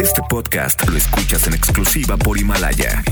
Este podcast lo escuchas en exclusiva por Himalaya.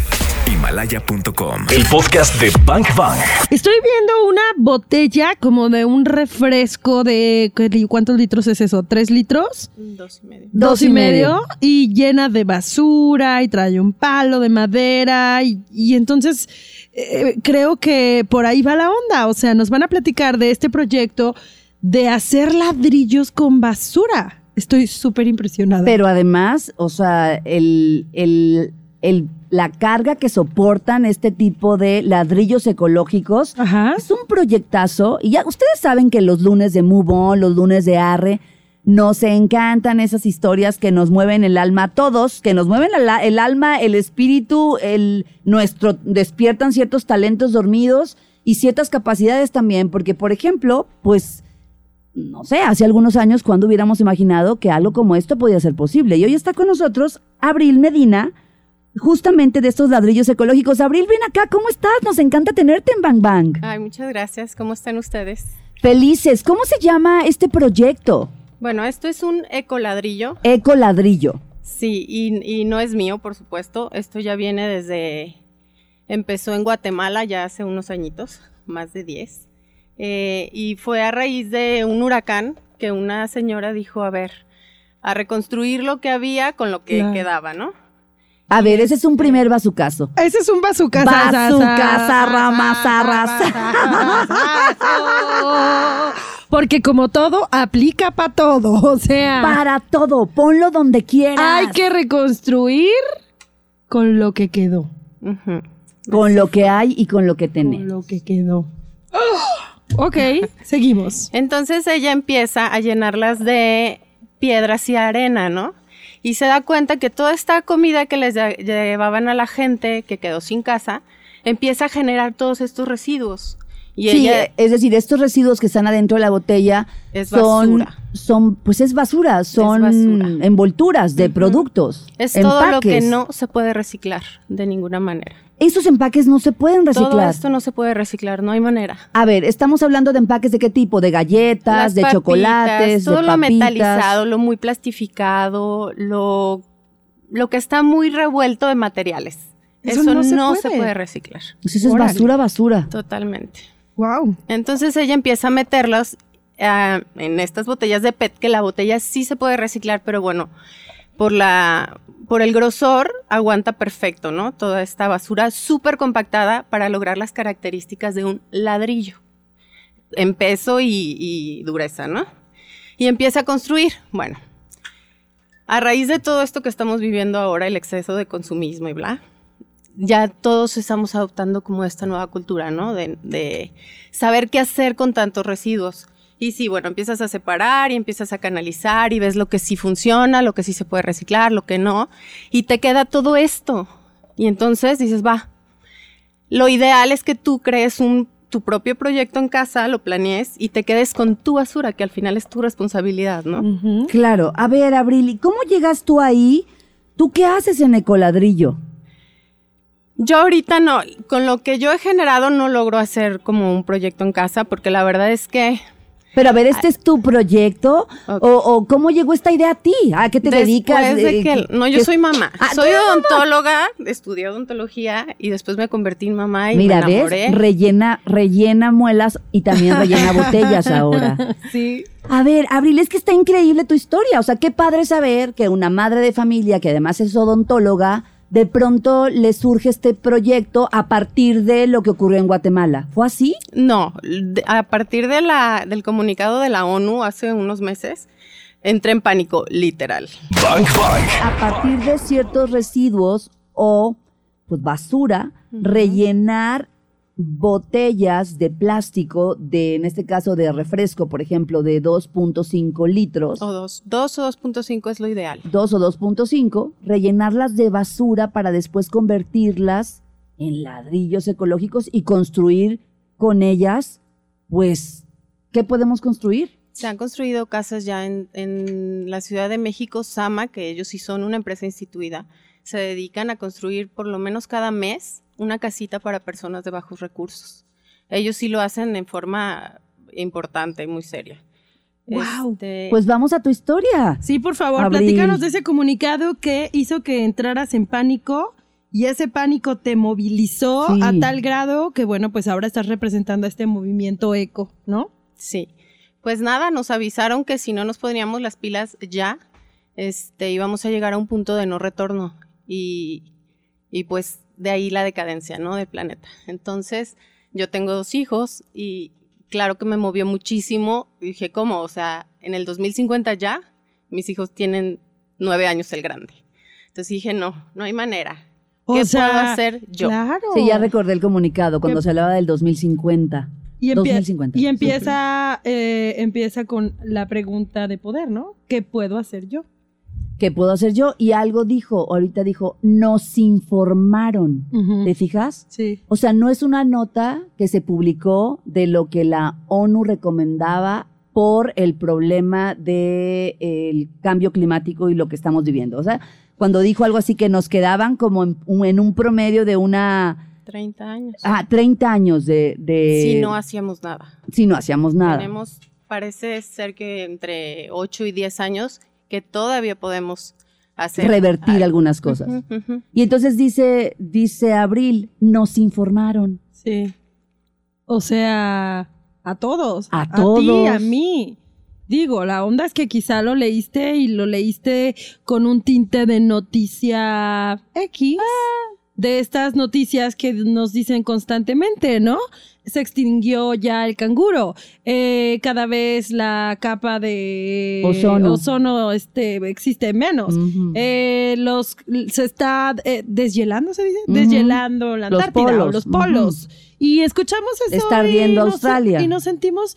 Himalaya.com. El podcast de Bank Bang. Estoy viendo una botella como de un refresco de. ¿qué- ¿Cuántos litros es eso? ¿Tres litros? Dos y medio. Dos y medio. Y llena de basura y trae un palo de madera. Y, y entonces eh, creo que por ahí va la onda. O sea, nos van a platicar de este proyecto de hacer ladrillos con basura. Estoy súper impresionada. Pero además, o sea, el, el, el- la carga que soportan este tipo de ladrillos ecológicos Ajá. es un proyectazo. Y ya ustedes saben que los lunes de Move On, los lunes de Arre, nos encantan esas historias que nos mueven el alma a todos, que nos mueven el, alma, el espíritu, el nuestro, despiertan ciertos talentos dormidos y ciertas capacidades también, porque por ejemplo, pues no sé, hace algunos años cuando hubiéramos imaginado que algo como esto podía ser posible. Y hoy está con nosotros Abril Medina, justamente de estos ladrillos ecológicos. Abril, ven acá, ¿cómo estás? Nos encanta tenerte en Bang Bang. Ay, muchas gracias. ¿Cómo están ustedes? Felices, ¿cómo se llama este proyecto? Bueno, esto es un ecoladrillo. Ecoladrillo. Sí, y, y no es mío, por supuesto. Esto ya viene desde... Empezó en Guatemala ya hace unos añitos, más de 10. Eh, y fue a raíz de un huracán que una señora dijo, a ver, a reconstruir lo que había con lo que Claro. quedaba, ¿no? A ver, ese es un primer bazucazo. Ese es un bazooka. Bazooka, zarrama, Porque como todo, aplica para todo. O sea, Para todo, ponlo donde quieras. hay que reconstruir con lo que quedó. Con lo que hay y con lo que Con tenés. lo que quedó. Ok, seguimos. Entonces ella empieza a llenarlas de piedras y arena, ¿no? Y se da cuenta que toda esta comida que les lle- llevaban a la gente que quedó sin casa, empieza a generar todos estos residuos. Y sí, ella es decir, estos residuos que están adentro de la botella Es son, basura. son, pues es basura, son basura. envolturas de productos. es todo lo que empaques. no se puede reciclar de ninguna manera. Esos empaques no se pueden reciclar. Todo esto no se puede reciclar, no hay manera. A ver, estamos hablando de empaques de qué tipo, de galletas, Las de papitas, chocolates, todo de lo papitas. metalizado, lo muy plastificado, lo, lo que está muy revuelto de materiales. Eso Eso, no no, se se, puede. reciclar. Pues eso es basura, basura. Totalmente. Wow. Entonces ella empieza a meterlos ah, en estas botellas de PET, que la botella sí se puede reciclar, pero bueno, por la por el grosor aguanta perfecto, ¿no? Toda esta basura súper compactada para lograr las características de un ladrillo en peso y, dureza, ¿no? Y empieza a construir. Bueno, a raíz de todo esto que estamos viviendo ahora, el exceso de consumismo y bla, ya todos estamos adoptando como esta nueva cultura, ¿no? De saber qué hacer con tantos residuos. Y sí, bueno, empiezas a separar y empiezas a canalizar y ves lo que sí funciona, lo que sí se puede reciclar, lo que no, y te queda todo esto. Y entonces dices, va, lo ideal es que tú crees un, tu propio proyecto en casa, lo planees y te quedes con tu basura, que al final es tu responsabilidad, ¿no? Claro. A ver, Abril, ¿y cómo llegas tú ahí? ¿Tú qué haces en Ecoladrillo? Yo ahorita no, con lo que yo he generado no logro hacer como un proyecto en casa, porque la verdad es que Pero a ver, ¿este es tu proyecto? O, o cómo llegó esta idea a ti? ¿A qué te dedicas? De Eh, que, no, yo ¿qué- soy mamá. Ah, soy odontóloga, estudié odontología y después me convertí en mamá y Mira, me enamoré. ¿ves? Rellena, rellena muelas y también rellena botellas ahora. Sí. A ver, Abril, es que está increíble tu historia. O sea, qué padre saber que una madre de familia, que además es odontóloga, de pronto le surge este proyecto a partir de lo que ocurrió en Guatemala. ¿Fue así? No, de- a partir de la, del comunicado de la ONU hace unos meses, entré en pánico, literal. Bang Bang. A partir de ciertos residuos o pues basura, rellenar botellas de plástico, de, en este caso de refresco, por ejemplo, de 2.5 litros. O dos, dos o 2.5 es lo ideal. 2 o 2.5, rellenarlas de basura para después convertirlas en ladrillos ecológicos y construir con ellas, pues, ¿qué podemos construir? Se han construido casas ya en, en la Ciudad de México, Sama, que ellos sí son una empresa instituida, se dedican a construir por lo menos cada mes una casita para personas de bajos recursos. Ellos sí lo hacen en forma importante, muy seria. Wow. Este, Pues vamos a tu historia. Sí, por favor, Abril. platícanos de ese comunicado que hizo que entraras en pánico y ese pánico te movilizó Sí. a tal grado que, bueno, pues ahora estás representando a este movimiento eco, ¿no? Sí. Pues nada, nos avisaron que si no nos poníamos las pilas ya, este, íbamos a llegar a un punto de no retorno. Y, y pues de ahí la decadencia, ¿no? Del planeta. Entonces, yo tengo dos hijos y claro que me movió muchísimo. Y dije, ¿cómo? O sea, en el 2050 ya, mis hijos tienen nueve años el grande. Entonces dije, no, no hay manera. O ¿Qué sea, puedo hacer yo? Claro. Sí, ya recordé el comunicado cuando se hablaba del 2050. Y, empie- 2050. y empieza, eh, empieza con la pregunta de poder, ¿no? ¿Qué puedo hacer yo? ¿Qué puedo hacer yo? Y algo dijo, ahorita dijo, nos informaron. Ujú. ¿Te fijas? Sí. O sea, no es una nota que se publicó de lo que la ONU recomendaba por el problema del cambio climático y lo que estamos viviendo. O sea, cuando dijo algo así que nos quedaban como en, un- en un promedio de una... 30 años. Ah, 30 años de... de si no hacíamos nada. si no hacíamos nada. Tenemos, parece ser que entre 8 y 10 años que todavía podemos hacer. revertir algo. algunas cosas. Y entonces dice, dice Abril, nos informaron. Sí. O sea, a todos. A ti, todos. a mí. Digo, la onda es que quizá lo leíste y lo leíste con un tinte de noticia X. De estas noticias que nos dicen constantemente, ¿no? Se extinguió ya el canguro. Eh, cada vez la capa de Ozono. ozono, este, existe menos. Eh, los se está eh, deshielando, se dice, Ujú. deshielando la Los Antártida o polos, los polos. Y escuchamos eso. Está y ardiendo nos- Australia. Y nos sentimos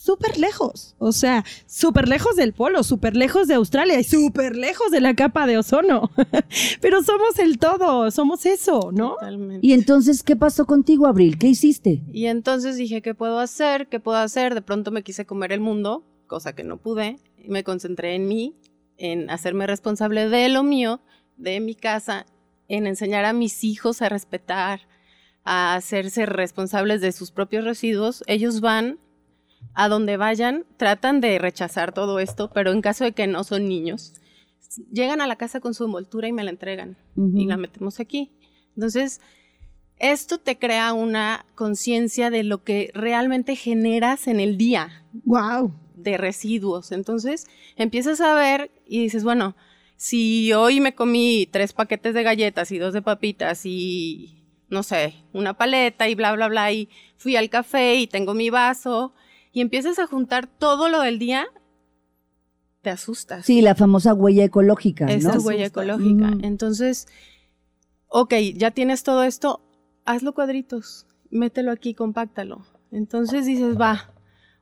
súper lejos. O sea, súper lejos del polo, súper lejos de Australia y súper lejos de la capa de ozono. Pero somos el todo, somos eso, ¿no? Totalmente. Y entonces, ¿qué pasó contigo, Abril? ¿Qué hiciste? Y entonces dije, ¿qué puedo hacer? ¿Qué puedo hacer? De pronto me quise comer el mundo, cosa que no pude. Y me concentré en mí, en hacerme responsable de lo mío, de mi casa, en enseñar a mis hijos a respetar, a hacerse responsables de sus propios residuos. Ellos van a donde vayan, tratan de rechazar todo esto, pero en caso de que no son niños, llegan a la casa con su envoltura y me la entregan Ujú. y la metemos aquí. Entonces, esto te crea una conciencia de lo que realmente generas en el día Wow. de residuos. Entonces, empiezas a ver y dices, bueno, si hoy me comí tres paquetes de galletas y dos de papitas y, no sé, una paleta y bla, bla, bla, y fui al café y tengo mi vaso, y empiezas a juntar todo lo del día, te asustas. Sí, la famosa huella ecológica, Es ¿no? tu huella ecológica. Entonces, ok, ya tienes todo esto, hazlo cuadritos, mételo aquí, compáctalo. Entonces dices, va,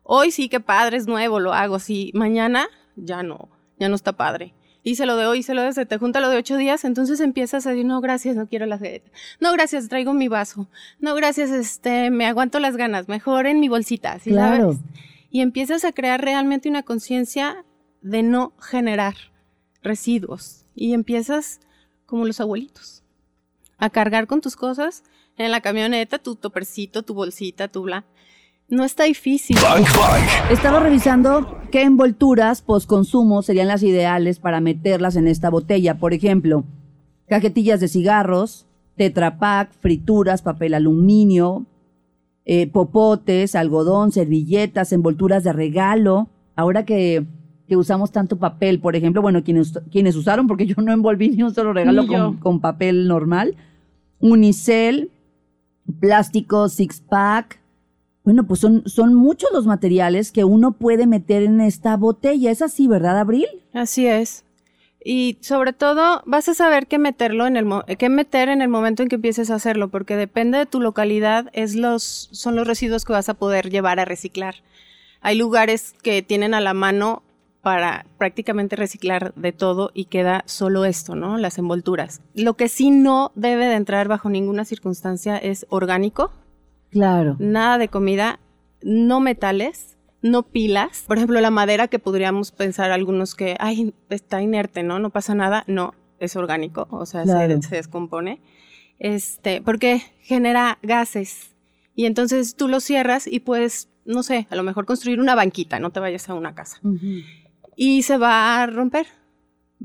hoy sí que padre, es nuevo, lo hago, sí, mañana ya no, ya no está padre. Hice lo de hoy, hice lo de se te junta lo de ocho días, entonces empiezas a decir, no, gracias, no quiero las galletas. No, gracias, traigo mi vaso. No, gracias, este, me aguanto las ganas, mejor en mi bolsita, ¿sí Claro. sabes? Y empiezas a crear realmente una conciencia de no generar residuos. Y empiezas como los abuelitos, a cargar con tus cosas en la camioneta, tu topercito, tu bolsita, tu bla. No está difícil. Estaba revisando qué envolturas postconsumo serían las ideales para meterlas en esta botella. Por ejemplo, cajetillas de cigarros, Tetra Pak, frituras, papel aluminio, eh, popotes, algodón, servilletas, envolturas de regalo. Ahora que, que usamos tanto papel, por ejemplo, bueno, quienes, quienes usaron, porque yo no envolví ni un solo regalo con, con papel normal, unicel, plástico, six pack. Bueno, pues son, son muchos los materiales que uno puede meter en esta botella. Es así, ¿verdad, Abril? Así es. Y sobre todo vas a saber qué meterlo en el mo- qué meter en el momento en que empieces a hacerlo, porque depende de tu localidad, es los, son los residuos que vas a poder llevar a reciclar. Hay lugares que tienen a la mano para prácticamente reciclar de todo y queda solo esto, ¿no? Las envolturas. Lo que sí no debe de entrar bajo ninguna circunstancia es orgánico, Claro. nada de comida, no metales, no pilas. Por ejemplo, la madera que podríamos pensar algunos que, ay, está inerte, ¿no? No pasa nada. No, es orgánico, o sea, se- Claro. se, descompone. Este, porque genera gases. Y entonces tú lo cierras y puedes no sé, a lo mejor construir una banquita, no te vayas a una casa. Y se va a romper.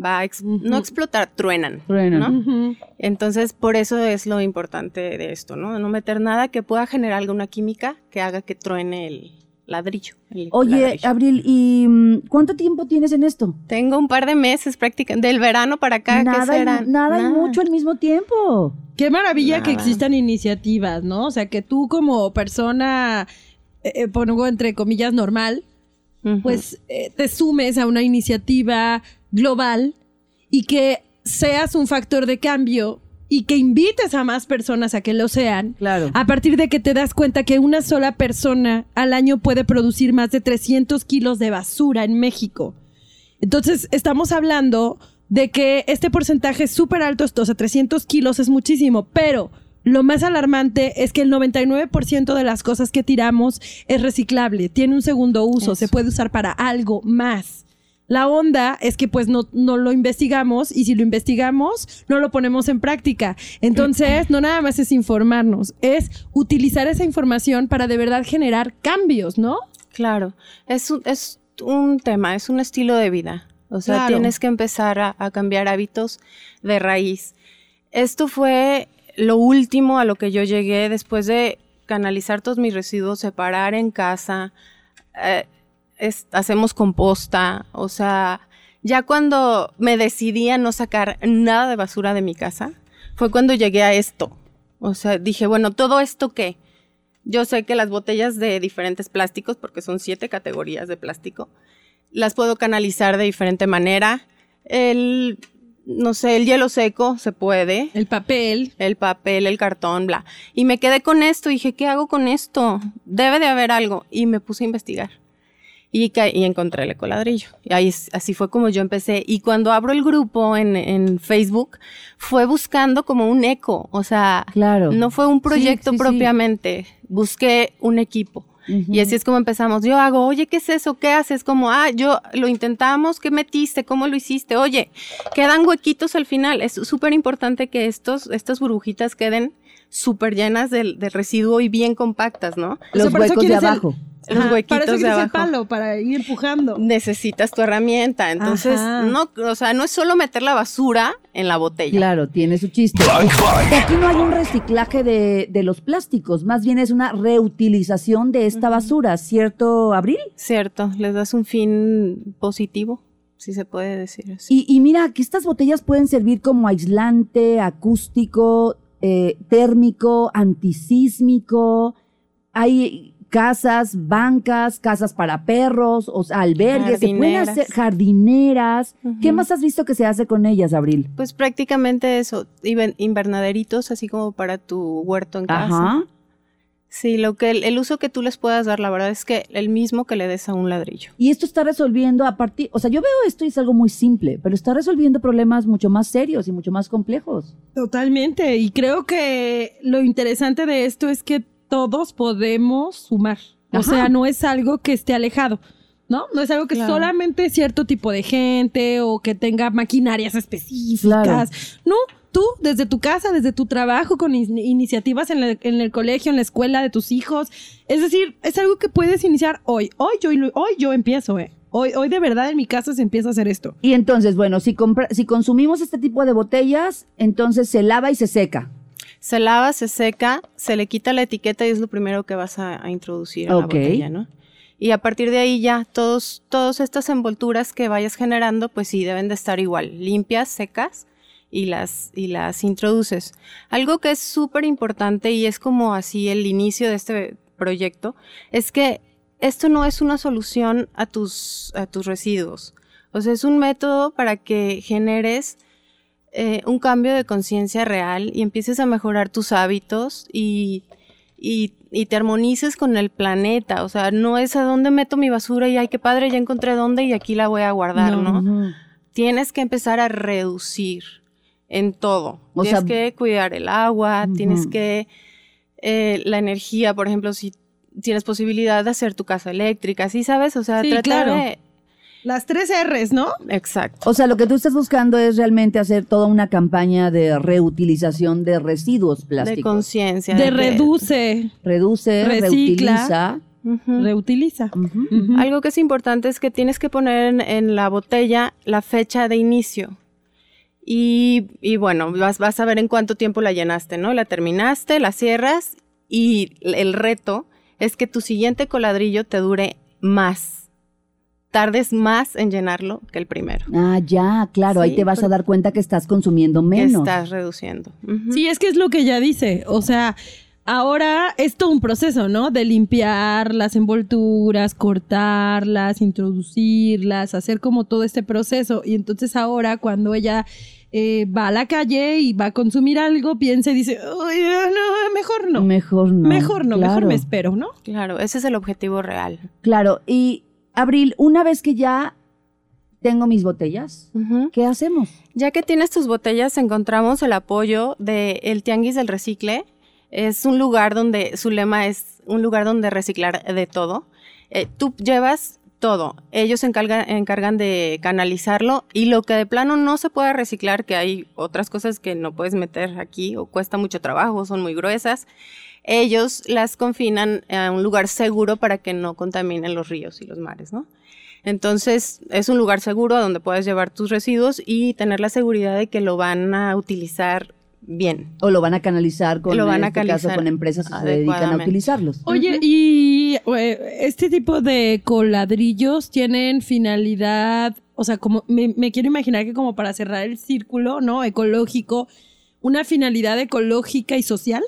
Va a ex- no explotar, truenan. Truenan. ¿no? Entonces, por eso es lo importante de esto, ¿no? No meter nada que pueda generar alguna química que haga que truene el ladrillo. el Oye, ladrillo. Abril, ¿y mm, cuánto tiempo tienes en esto? Tengo un par de meses prácticamente, del verano para acá, ¿qué nada, y- serán? nada y mucho al mismo tiempo. Qué maravilla que existan iniciativas, ¿no? O sea, que tú como persona, eh, eh, pongo entre comillas normal, Pues eh, te sumes a una iniciativa global y que seas un factor de cambio y que invites a más personas a que lo sean. Claro. A partir de que te das cuenta que una sola persona al año puede producir más de 300 kilos de basura en México. Entonces, estamos hablando de que este porcentaje es súper alto, o sea, 300 kilos es muchísimo, pero lo más alarmante es que el 99% de las cosas que tiramos es reciclable, tiene un segundo uso, Eso. se puede usar para algo más. La onda es que pues no, no lo investigamos y si lo investigamos no lo ponemos en práctica. Entonces, no nada más es informarnos, es utilizar esa información para de verdad generar cambios, ¿no? Claro, es un, es un tema, es un estilo de vida. O sea, Claro. tienes que empezar a, a cambiar hábitos de raíz. Esto fue lo último a lo que yo llegué después de canalizar todos mis residuos, separar en casa, eh, es- hacemos composta, o sea, ya cuando me decidí a no sacar nada de basura de mi casa, fue cuando llegué a esto. O sea, dije, bueno, ¿todo esto qué? Yo sé que las botellas de diferentes plásticos, porque son siete categorías de plástico, las puedo canalizar de diferente manera. El, no sé, el hielo seco se puede, El papel. el papel, el cartón, bla. Y me quedé con esto, dije, ¿qué hago con esto? Debe de haber algo. Y me puse a investigar. Y, y encontré el ecoladrillo. Y ahí, así fue como yo empecé. Y cuando abro el grupo en, en Facebook, fue buscando como un eco. O sea, Claro. no fue un proyecto sí, sí. propiamente. Busqué un equipo. Y así es como empezamos. Yo hago, oye, ¿qué es eso? ¿Qué haces? Como, ah, yo lo intentamos, ¿qué metiste? ¿Cómo lo hiciste? Oye, quedan huequitos al final. Es súper importante que estos, estas burbujitas queden súper llenas del, del residuo y bien compactas, ¿no? O sea, Los huecos de el- abajo. Los Ajá, huequitos para eso de abajo. palo, para ir empujando. Necesitas tu herramienta. Entonces, Ajá. no, o sea, no es solo meter la basura en la botella. Claro, tiene su chiste. Aquí no hay un reciclaje de, de los plásticos, más bien es una reutilización de esta basura, ¿cierto, Abril? Cierto, les das un fin positivo, si se puede decir así. Y, y mira, que estas botellas pueden servir como aislante, acústico, eh, térmico, antisísmico. Hay casas, bancas, casas para perros, o sea, albergues, se pueden Jardineras. hacer jardineras. ¿Qué más has visto que se hace con ellas, Abril? Pues prácticamente eso, invernaderitos así como para tu huerto en casa. Ajá. Sí, lo que el, el uso que tú les puedas dar, la verdad es que el mismo que le des a un ladrillo. Y esto está resolviendo a partir, o sea, yo veo esto y es algo muy simple, pero está resolviendo problemas mucho más serios y mucho más complejos. Totalmente. Y creo que lo interesante de esto es que todos podemos sumar. O sea, no es algo que esté alejado. ¿No? No es algo que Claro. solamente cierto tipo de gente o que tenga maquinarias específicas. Claro. No, tú desde tu casa, desde tu trabajo, con in- iniciativas en, la- en el colegio, en la escuela de tus hijos. Es decir, es algo que puedes iniciar hoy. Hoy yo, hoy yo empiezo, ¿eh? Hoy, hoy de verdad en mi casa se empieza a hacer esto. Y entonces, bueno, si, compra- si consumimos este tipo de botellas, entonces se lava y se seca. Se lava, se seca, se le quita la etiqueta y es lo primero que vas a, a introducir en Ok. la botella, ¿no? Y a partir de ahí ya todos, todas estas envolturas que vayas generando, pues sí, deben de estar igual, limpias, secas y las, y las introduces. Algo que es súper importante y es como así el inicio de este proyecto, es que esto no es una solución a tus, a tus residuos. O sea, es un método para que generes eh, un cambio de conciencia real y empieces a mejorar tus hábitos y, y, y te armonices con el planeta. O sea, no es a dónde meto mi basura y ay, qué padre, ya encontré dónde y aquí la voy a guardar, ¿no? Tienes que empezar a reducir en todo. O tienes sea- que cuidar el agua, tienes que eh, la energía, por ejemplo, si tienes posibilidad de hacer tu casa eléctrica, ¿sí sabes? O sea, Sí, tratar claro. de... Las tres R's, ¿no? Exacto. O sea, lo que tú estás buscando es realmente hacer toda una campaña de reutilización de residuos De plásticos. conciencia. De reduce. Reduce, Recicla. reutiliza reutiliza. Algo que es importante es que tienes que poner en, en la botella la fecha de inicio. Y, y bueno, vas, vas a ver en cuánto tiempo la llenaste, ¿no? La terminaste, la cierras y el reto es que tu siguiente coladrillo te dure más. Tardes más en llenarlo que el primero. Ah, ya, claro, ahí te vas a dar cuenta que estás consumiendo Que menos. estás reduciendo. Sí, es que es lo que ella dice. O sea, ahora es todo un proceso, ¿no? De limpiar las envolturas, cortarlas, introducirlas, hacer como todo este proceso. Y entonces ahora cuando ella eh, va a la calle y va a consumir algo, piensa y dice, "Uy, no, mejor no. Mejor no. mejor no, mejor me espero, ¿no? Claro, ese es el objetivo real. Claro, y Abril, una vez que ya tengo mis botellas. ¿qué hacemos? Ya que tienes tus botellas, encontramos el apoyo del el Tianguis del Recicle. Es un lugar donde su lema es un lugar donde reciclar de todo. Eh, tú llevas todo. Ellos se encargan, encargan de canalizarlo y lo que de plano no se puede reciclar, que hay otras cosas que no puedes meter aquí o cuesta mucho trabajo, son muy gruesas. Ellos las confinan a un lugar seguro para que no contaminen los ríos y los mares, ¿no? Entonces, es un lugar seguro a donde puedes llevar tus residuos y tener la seguridad de que lo van a utilizar bien. O lo van a canalizar con, Lo van en a este caso, canalizar con empresas que se dedican a utilizarlos. Oye, y eh, este tipo de coladrillos tienen finalidad, o sea, como me, me quiero imaginar que como para cerrar el círculo, ¿no? Ecológico, una finalidad ecológica y social.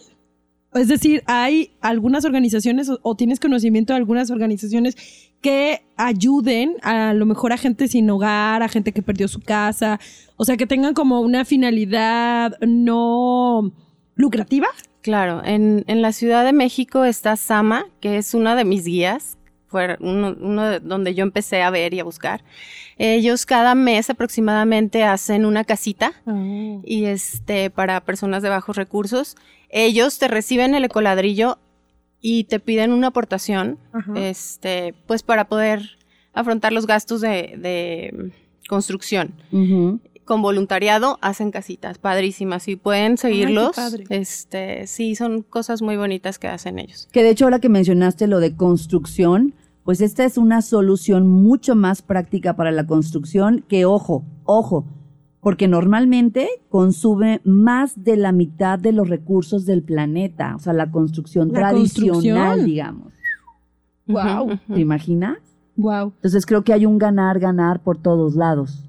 Es decir, hay algunas organizaciones o, tienes conocimiento de algunas organizaciones que ayuden a lo mejor a gente sin hogar, a gente que perdió su casa, o sea, que tengan como una finalidad no lucrativa. Claro, en, en la Ciudad de México está Sama, que es una de mis guías, fue uno, uno de- donde yo empecé a ver y a buscar. Ellos cada mes aproximadamente hacen una casita y este para personas de bajos recursos. Ellos te reciben el ecoladrillo y te piden una aportación, este, pues para poder afrontar los gastos de, de construcción. Con voluntariado hacen casitas padrísimas y pueden seguirlos. este, sí, son cosas muy bonitas que hacen ellos. Que de hecho ahora que mencionaste lo de construcción, pues esta es una solución mucho más práctica para la construcción que, ojo, ojo, porque normalmente consume más de la mitad de los recursos del planeta, o sea, la construcción La tradicional, construcción. digamos. Ujú. ¿Te imaginas? Wow. Entonces creo que hay un ganar, ganar por todos lados.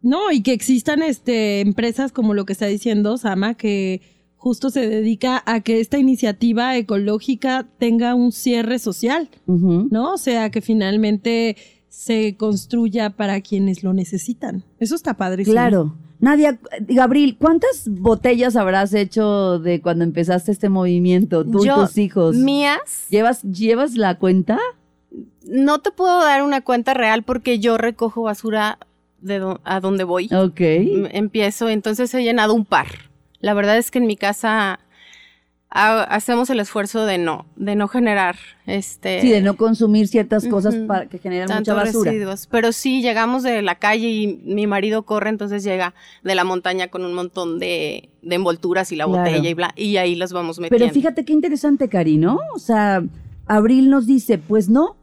No, y que existan este empresas como lo que está diciendo Sama, que justo se dedica a que esta iniciativa ecológica tenga un cierre social. ¿no? O sea, que finalmente se construya para quienes lo necesitan. Eso está padre. Claro. Nadia, Gabriel, ¿cuántas botellas habrás hecho de cuando empezaste este movimiento, tú Yo, y tus hijos? Mías, ¿Llevas, ¿Llevas la cuenta? no te puedo dar una cuenta real porque yo recojo basura de do- a donde voy. Ok. M- Empiezo, entonces he llenado un par. La verdad es que en mi casa ha- hacemos el esfuerzo de no, de no generar este Sí, de no consumir ciertas cosas para que generan mucha basura. residuos. Pero sí, llegamos de la calle y mi marido corre, entonces llega de la montaña con un montón de, de envolturas y la Claro. botella y bla, y ahí las vamos metiendo. Pero fíjate qué interesante, Cari, ¿no? O sea, Abril nos dice, pues no,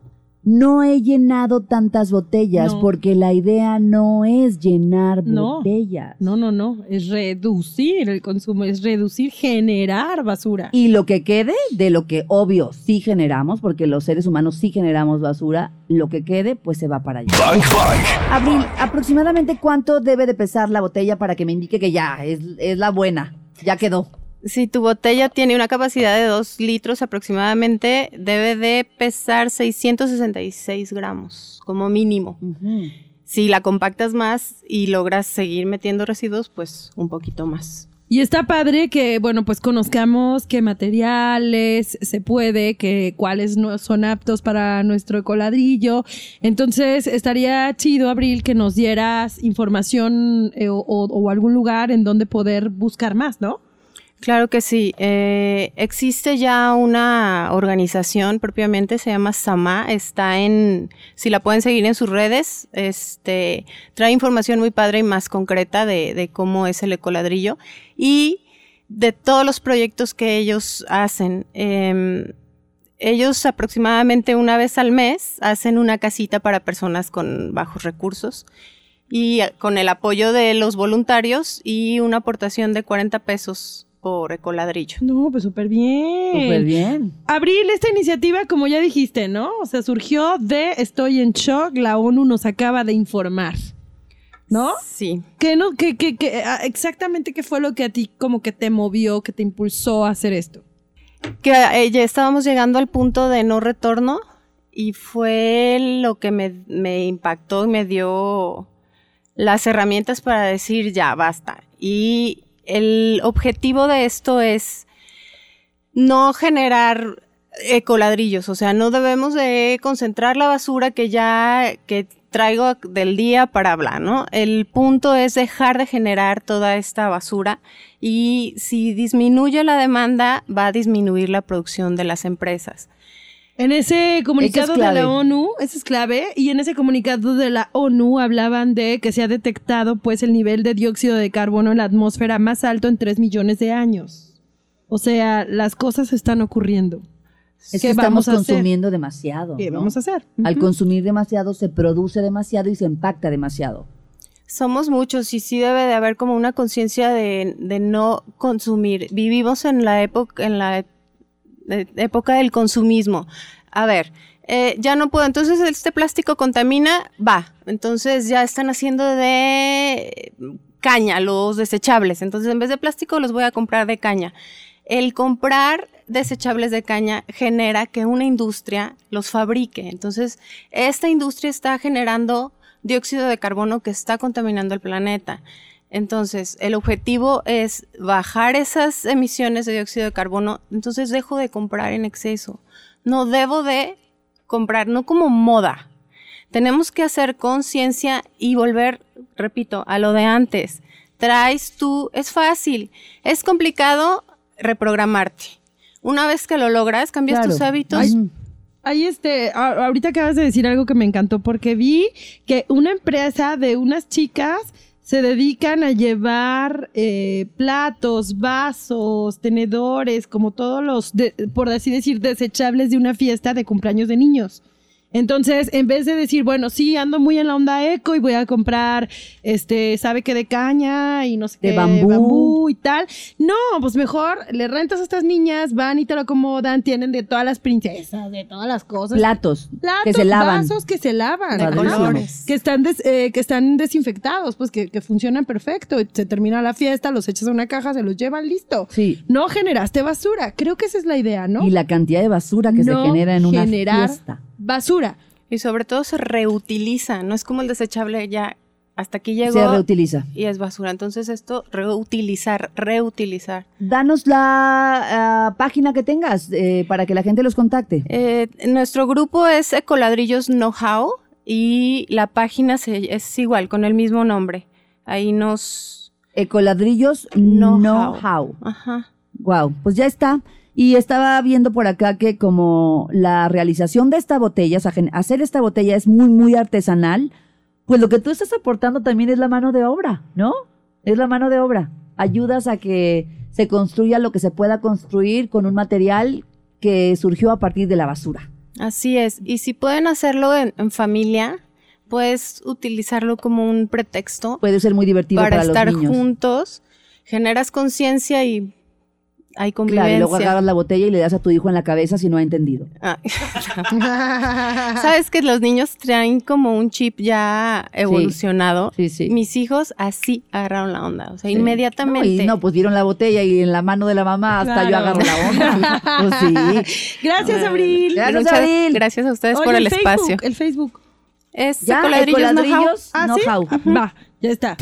no he llenado tantas botellas No. porque la idea no es llenar No. botellas. No, no, no. Es reducir el consumo, es reducir, generar basura. Y lo que quede de lo que obvio sí generamos, porque los seres humanos sí generamos basura, lo que quede pues se va para allá. Bang Bang. Abril, aproximadamente cuánto debe de pesar la botella para que me indique que ya es, es la buena, ya quedó. Si tu botella tiene una capacidad de 2 litros aproximadamente, debe de pesar 666 gramos como mínimo. Si la compactas más y logras seguir metiendo residuos, pues un poquito más. Y está padre que, bueno, pues conozcamos qué materiales se puede, que cuáles no son aptos para nuestro coladrillo. Entonces, estaría chido, Abril, que nos dieras información eh, o algún lugar en donde poder buscar más, ¿no? Claro que sí. Eh, existe ya una organización propiamente, se llama Sama, está en, si la pueden seguir en sus redes, este, trae información muy padre y más concreta de, cómo es el ecoladrillo y de todos los proyectos que ellos hacen. Em, ellos aproximadamente una vez al mes hacen una casita para personas con bajos recursos y con el apoyo de los voluntarios y una aportación de 40 pesos por ecoladrillo. No, pues súper bien. Súper bien. Abril, esta iniciativa, como ya dijiste, ¿no? O sea, surgió de Estoy en shock, la ONU nos acaba de informar. ¿No? Sí. ¿Qué no, qué, qué, qué, ah, exactamente qué fue lo que a ti como que te movió, que te impulsó a hacer esto? que eh, ya estábamos llegando al punto de no retorno y fue lo que me, me impactó y me dio las herramientas para decir ya basta. Y el objetivo de esto es no generar ecoladrillos, o sea, no debemos de concentrar la basura que ya que traigo del día para hablar, ¿no? El punto es dejar de generar toda esta basura y si disminuye la demanda va a disminuir la producción de las empresas. En ese comunicado de la ONU, eso es clave, y en ese comunicado de la ONU hablaban de que se ha detectado pues el nivel de dióxido de carbono en la atmósfera más alto en 3 millones de años. O sea, las cosas están ocurriendo. Es ¿Qué que estamos consumiendo demasiado. ¿Qué ¿no? vamos a hacer? Al consumir demasiado se produce demasiado y se impacta demasiado. Somos muchos y sí debe de haber como una conciencia de, de no consumir. Vivimos en la época, en la época del consumismo. A ver, eh, ya no puedo, entonces este plástico contamina, va. Entonces ya están haciendo de caña los desechables. Entonces en vez de plástico los voy a comprar de caña. El comprar desechables de caña genera que una industria los fabrique. Entonces, esta industria está generando dióxido de carbono que está contaminando el planeta. Entonces, el objetivo es bajar esas emisiones de dióxido de carbono, entonces dejo de comprar en exceso. No debo de comprar, no como moda. Tenemos que hacer conciencia y volver, repito, a lo de antes. Traes tú, es fácil, es complicado reprogramarte. Una vez que lo logras, cambias Claro. tus hábitos. Ay, Ahí este, a- ahorita acabas de decir algo que me encantó porque vi que una empresa de unas chicas se dedican a llevar eh, platos, vasos, tenedores, como todos los, de- por así decir, desechables de una fiesta de cumpleaños de niños. Entonces, en vez de decir, bueno, sí, ando muy en la onda eco y voy a comprar, este, sabe que de caña y no sé De qué, bambú. y tal. No, pues mejor le rentas a estas niñas, van y te lo acomodan, tienen de todas las princesas, de todas las cosas. platos Platos, que se lavan. vasos que se lavan. De colores. Que están, des- eh, que están desinfectados, pues que, que funcionan perfecto. Se termina la fiesta, los echas a una caja, se los llevan, listo. Sí. No generaste basura. Creo que esa es la idea, ¿no? Y la cantidad de basura que No se genera en una fiesta. Basura. Y sobre todo se reutiliza, no es como el desechable ya hasta aquí llegó Se reutiliza. y es basura. Entonces esto, reutilizar, reutilizar. Danos la ah, página que tengas eh, para que la gente los contacte. Eh, nuestro grupo es Ecoladrillos Know-How y la página se- es igual, con el mismo nombre. Ahí nos... Ecoladrillos Know-how. Know-How. Ajá. Wow, pues ya está. Y estaba viendo por acá que como la realización de esta botella, o sea, gen- hacer esta botella es muy, muy artesanal, pues lo que tú estás aportando también es la mano de obra, ¿no? Es la mano de obra. Ayudas a que se construya lo que se pueda construir con un material que surgió a partir de la basura. Así es. Y si pueden hacerlo en, en familia, puedes utilizarlo como un pretexto Puede ser muy divertido para, para, estar los niños. juntos, generas conciencia y hay Claro, convivencia. y luego agarras la botella y le das a tu hijo en la cabeza si no ha entendido. Ah. Sabes que los niños traen como un chip ya evolucionado. Sí, sí. Mis hijos así agarraron la onda, o sea, Sí. inmediatamente. No, y no, pues vieron la botella y en la mano de la mamá hasta yo Claro. agarro la onda. Pues sí. Gracias, Abril. Gracias, Muchas Abril. gracias a ustedes Oye, por el, Facebook, espacio. El Facebook. Es Ya, Ecoladrillos Know-How. Ecoladrillos Ah, ¿sí? Know-How. Va, ya está.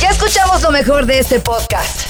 Ya escuchamos lo mejor de este podcast.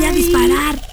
voy a disparar.